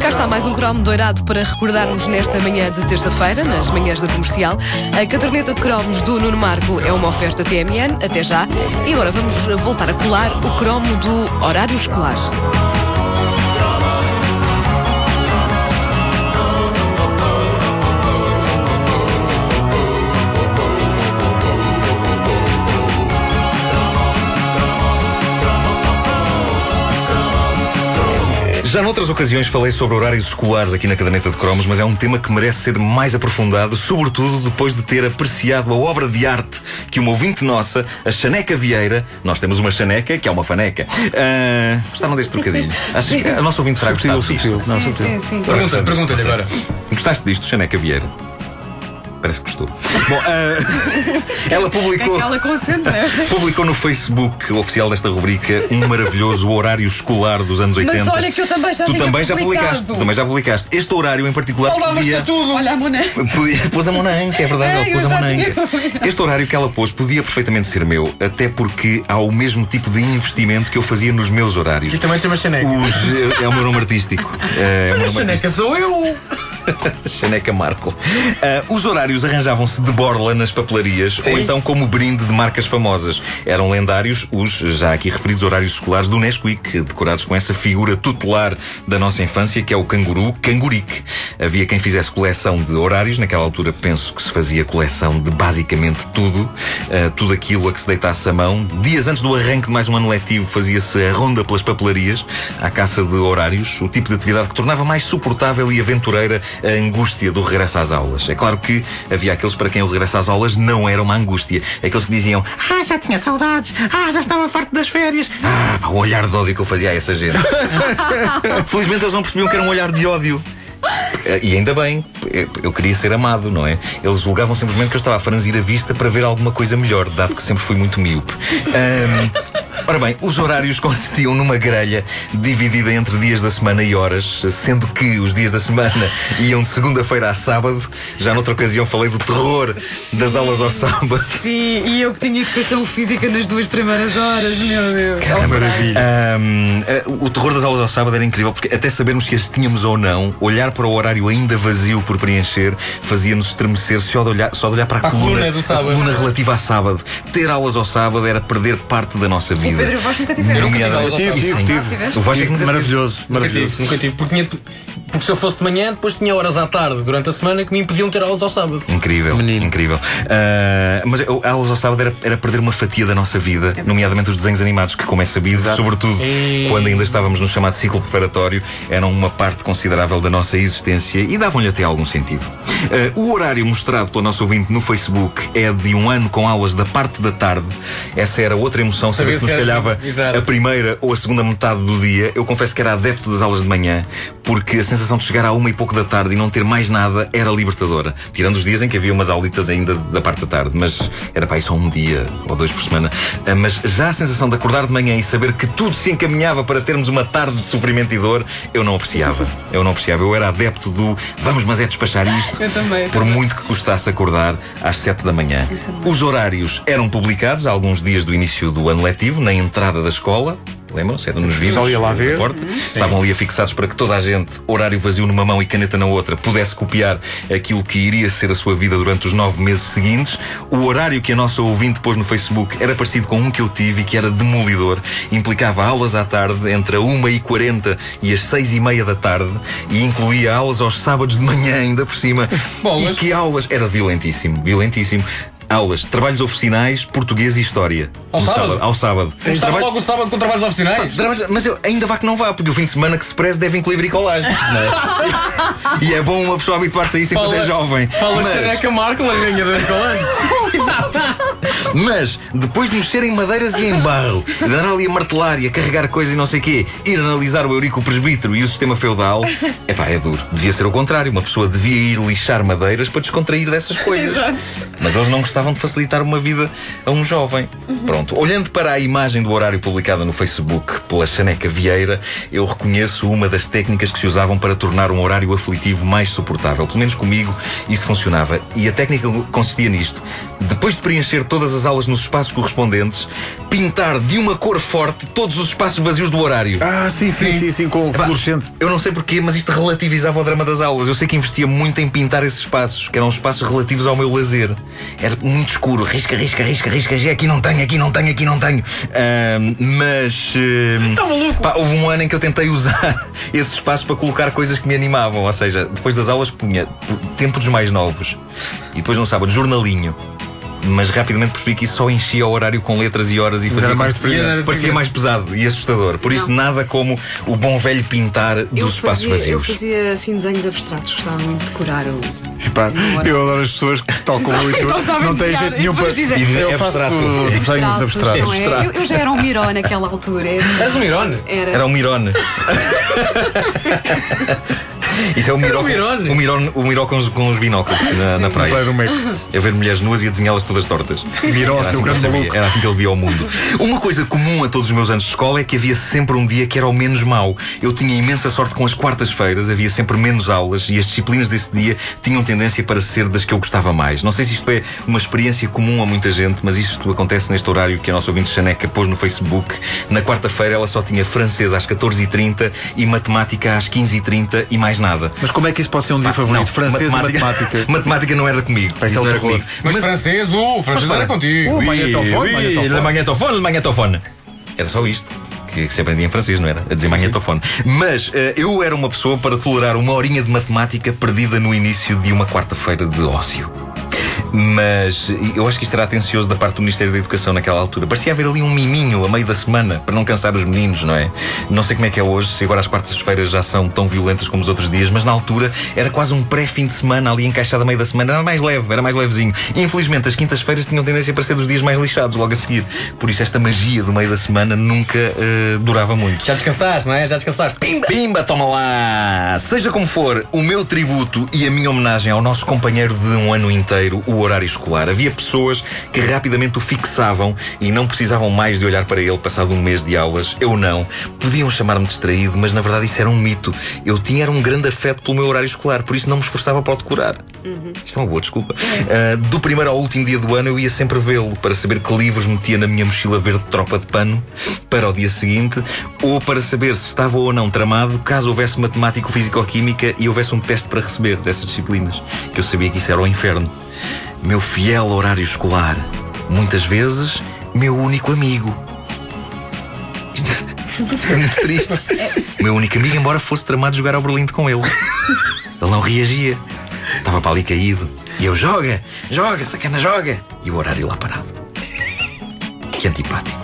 Cá está mais um cromo doirado para recordarmos nesta manhã de terça-feira, nas manhãs da comercial. A caderneta de cromos do Nuno Marco é uma oferta TMN, até já. E agora vamos voltar a colar o cromo do horário escolar. Noutras ocasiões falei sobre horários escolares aqui na caderneta de cromos, mas é um tema que merece ser mais aprofundado, sobretudo depois de ter apreciado a obra de arte que uma ouvinte nossa, a Chaneca Vieira, nós temos uma chaneca que é uma faneca. Uh, gostaram deste trocadilho? Acho que a nossa ouvinte gostado disto. Sutil, não, Sim, sutil. sim, sim. Pergunta, pergunta-lhe agora. Gostaste disto, Chaneca Vieira? Parece que gostou. Bom, ah, ela publicou. Aquela concentra. Publicou no Facebook oficial desta rubrica um maravilhoso horário escolar dos anos 80. Mas olha que eu também já tu tinha também já publicaste. Tu também já publicaste. Este horário em particular podia. Olha a Mona. Podia, pôs a mão na anca, é verdade, É, ela pôs a já mão na tinha anca. publicado. Este horário que ela pôs podia perfeitamente ser meu, até porque há o mesmo tipo de investimento que eu fazia nos meus horários. E também chama Chaneca. Os- é o meu nome artístico. É, é o meu A nome Chaneca artístico. sou eu! Chaneca Marco. Ah, os horários arranjavam-se de borla nas papelarias Sim. ou então como brinde de marcas famosas. Eram lendários os já aqui referidos horários escolares do Nesquik, decorados com essa figura tutelar da nossa infância que é o canguru Cangurique. Havia quem fizesse coleção de horários, naquela altura penso que se fazia coleção de basicamente tudo, ah, tudo aquilo a que se deitasse a mão. Dias antes do arranque de mais um ano letivo fazia-se a ronda pelas papelarias, à caça de horários, o tipo de atividade que tornava mais suportável e aventureira a angústia do regresso às aulas. É claro que havia aqueles para quem o regresso às aulas não era uma angústia. Aqueles que diziam, ah, já tinha saudades, ah, já estava farto das férias. Ah, pá, o olhar de ódio que eu fazia a essa gente. Felizmente eles não percebiam que era um olhar de ódio. E ainda bem, eu- queria ser amado, não é? Eles julgavam simplesmente que eu estava a franzir a vista para ver alguma coisa melhor, dado que sempre fui muito míope. Ahm, ora bem, os horários consistiam numa grelha dividida entre dias da semana e horas, sendo que os dias da semana iam de segunda-feira a sábado. Já noutra ocasião falei do terror das aulas ao sábado. Sim, e eu que tinha educação física nas duas primeiras horas, meu Deus. Que maravilha. Ahm, eh, o terror das aulas ao sábado era incrível porque até sabermos se as tínhamos ou não, olhar para o horário ainda vazio por preencher fazia-nos estremecer só de olhar, só de olhar para a, A coluna do sábado. a coluna relativa a sábado. Ter aulas ao sábado era perder parte da nossa vida. Pedro Vaz nunca tiveram. Nunca tive. Tive, tive? O Vasco é. Maravilhoso, Nunca maravilhoso. tive, nunca tive. Porque, tinha- porque se eu fosse de manhã, depois tinha horas à tarde durante a semana que me impediam ter aulas ao sábado. Incrível, Menino. incrível. Ah, mas eu- aulas ao sábado era, era perder uma fatia da nossa vida, nomeadamente os desenhos animados, que, como é sabido, sobretudo E- quando ainda estávamos no chamado ciclo preparatório, eram uma parte considerável da nossa existência e davam-lhe até algum sentido. Ah, o horário mostrado pelo nosso ouvinte no Facebook é de um ano com aulas da parte da tarde. Essa era outra emoção, saber Saber se nos se calhava Exato. a primeira ou a segunda metade do dia. Eu confesso que era adepto das aulas de manhã, porque a sensação de chegar à uma e pouco da tarde e não ter mais nada era libertadora. Tirando os dias em que havia umas aulitas ainda da parte da tarde, mas era para aí só um dia ou dois por semana. Ah, Mas já a sensação de acordar de manhã e saber que tudo se encaminhava para termos uma tarde de sofrimento e dor, eu não apreciava. Eu não apreciava. Eu era adepto do vamos, mas é despachar isto. Eu também, eu Por também. muito que custasse acordar às 7 da manhã. Os horários eram publicados há alguns dias do início do ano letivo, na entrada da escola. Lembram-se? Era nos vivos. pessoal ia lá da ver. porta. Estavam ali afixados para que toda a gente, horário vazio numa mão e caneta na outra, pudesse copiar aquilo que iria ser a sua vida durante os nove meses seguintes. O horário que a nossa ouvinte pôs no Facebook era parecido com um que eu tive e que era demolidor. Implicava aulas à tarde entre a 1h40 e as 6h30 da tarde e incluía aulas aos sábados de manhã, ainda por cima. Bolas. E que aulas? Era violentíssimo, violentíssimo. Aulas, trabalhos oficinais, português e história. Ao No sábado? Ao sábado. Começava Trabalho- logo o sábado com trabalhos oficinais. Trabalhos- Mas eu ainda vá que não vá, porque o fim de semana que se preze deve incluir bricolagem. é? e é bom uma pessoa habituar-se a isso enquanto é jovem. Fala Mas- Chaneca Marco, larganha das colas. Exato. Mas, depois de mexer em madeiras e em barro, de andar ali a martelar e a carregar coisas e não sei o quê, ir analisar o Eurico Presbítero e o sistema feudal, epá, é duro. Devia ser o contrário. Uma pessoa devia ir lixar madeiras para descontrair dessas coisas. Exato. Mas eles não gostavam de facilitar uma vida a um jovem. Pronto. Olhando para a imagem do horário publicada no Facebook pela Chaneca Vieira, eu reconheço uma das técnicas que se usavam para tornar um horário aflitivo mais suportável. Pelo menos comigo isso funcionava. E a técnica consistia nisto. Depois de preencher todas as aulas nos espaços correspondentes, pintar de uma cor forte todos os espaços vazios do horário. Ah, sim, sim, sim, sim, com Epá, fluorescente. Eu não sei porquê, mas isto relativizava o drama das aulas. Eu sei que investia muito em pintar esses espaços, que eram espaços relativos ao meu lazer. Era muito escuro. Risca, risca, risca, risca. Já aqui não tenho, aqui não tenho, aqui não tenho. Ahm, mas. Tá maluco? Pá, houve um ano em que eu tentei usar esses espaços para colocar coisas que me animavam. Ou seja, depois das aulas punha tempo dos mais novos. E depois no sábado, jornalinho. Mas rapidamente percebi que isso só enchia o horário com letras e horas e fazia Era mais com- parecia mais pesado e assustador. Por isso, Não. nada como o bom velho pintar Eu dos espaços fazia, eu vazios. fazia assim desenhos abstratos, gostava muito de decorar o. Epá, eu adoro as pessoas que, tal como eu e tu, Não não têm jeito e nenhum para. depois dizem- Eu faço desenhos abstratos. é? Eu, eu já era um miró naquela altura. Era. És um Mirone? era- Era um Mirone. Isso é o Miró, um Mirone. o Miró, o Miró com, os, com os binóculos na, na praia. A ver mulheres nuas e a desenhá-las todas tortas. Miró, Era assim, que ele grande sabia, maluco. era assim que ele via o mundo. Uma coisa comum a todos os meus anos de escola é que havia sempre um dia que era o menos mau. Eu tinha imensa sorte com as quartas-feiras, havia sempre menos aulas e as disciplinas desse dia tinham tendência para ser das que eu gostava mais. Não sei se isto é uma experiência comum a muita gente, mas isto acontece neste horário que a nossa ouvinte Chaneca pôs no Facebook. Na quarta-feira ela só tinha francês às 14h30 e matemática às 15h30 e mais nada. Mas como é que isso pode ser um dia favorito? Não, Francês e matemática. matemática não era comigo. Vai ser Isso não era um terror. comigo. Mas, francês, o francês era contigo. Oh, magnetofone, magnetofone. Era só isto. Que, que se aprendia em francês, não era? A dizer magnetofone. Mas eh, eu era uma pessoa para tolerar uma horinha de matemática perdida no início de uma quarta-feira de ócio. Mas eu acho que isto era atencioso da parte do Ministério da Educação naquela altura. Parecia haver ali um miminho a meio da semana para não cansar os meninos, não é? Não sei como é que é hoje, se agora as quartas-feiras já são tão violentas como os outros dias, mas na altura era quase um pré-fim de semana ali encaixado a meio da semana. Era mais leve, era mais levezinho. Infelizmente, as quintas-feiras tinham tendência para ser dos dias mais lixados logo a seguir. Por isso, esta magia do meio da semana nunca eh, durava muito. Já descansaste, não é? Já descansaste. Pimba! Pimba, toma lá! Seja como for, o meu tributo e a minha homenagem ao nosso companheiro de um ano inteiro, o horário escolar. Havia pessoas que rapidamente o fixavam e não precisavam mais de olhar para ele passado um mês de aulas. Eu não. Podiam chamar-me distraído, mas na verdade isso era um mito. Eu tinha era um grande afeto pelo meu horário escolar, por isso não me esforçava para o decorar. Isto é uma boa desculpa. Ah, do primeiro ao último dia do ano eu ia sempre vê-lo para saber que livros metia na minha mochila verde tropa de pano para o dia seguinte ou para saber se estava ou não tramado caso houvesse matemático, físico-química e houvesse um teste para receber dessas disciplinas. Que eu sabia que isso era o inferno. Meu fiel horário escolar. Muitas vezes, meu único amigo. Isto é muito triste. O meu único amigo, embora fosse tramado jogar ao Berlim com ele. Ele não reagia. Estava para ali caído. E eu, joga, joga, sacana, joga. E o horário lá parado. Que antipático.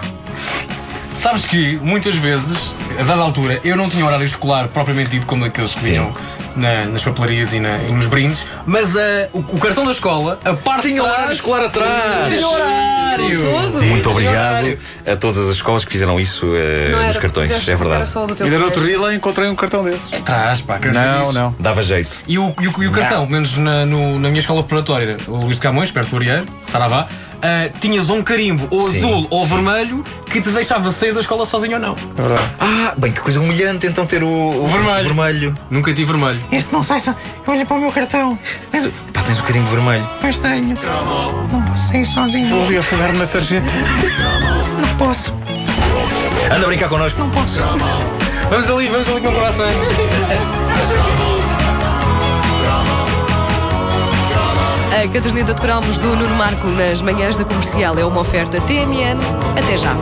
Sabes que muitas vezes, a dada altura, eu não tinha horário escolar propriamente dito como aqueles que Sim. vinham na- nas papelarias e, na- e nos brindes, mas ah, o, o cartão da escola, a parte Tinha horário escolar atrás. Tinha horário! Todo. Muito obrigado a todas as escolas que fizeram isso Não nos era, cartões. É verdade. Ainda no outro dia lá encontrei um cartão desses. Atrás, pá, Não, dizer não. Dava jeito. E o, e o, e o cartão, pelo menos na, no- na minha escola preparatória, o Luís de Camões, perto do Arieiro, Saravá, ah, tinhas um carimbo ou Sim, azul ou vermelho que te deixava sair da escola sozinho ou não. É verdade. Ah, bem, que coisa humilhante então ter o, o vermelho. vermelho. Nunca tive vermelho. Este não sai só. Olha para o meu cartão. Tens o... Pá, tens o carimbo vermelho. Pois tenho. Não posso sair sozinho. Vou ali afogar-me na sargento. Não posso. Anda a brincar connosco. Não posso. Vamos ali, vamos ali com o coração. A caderneta de cromos do Nuno Marco nas manhãs da comercial é uma oferta TMN. Até já.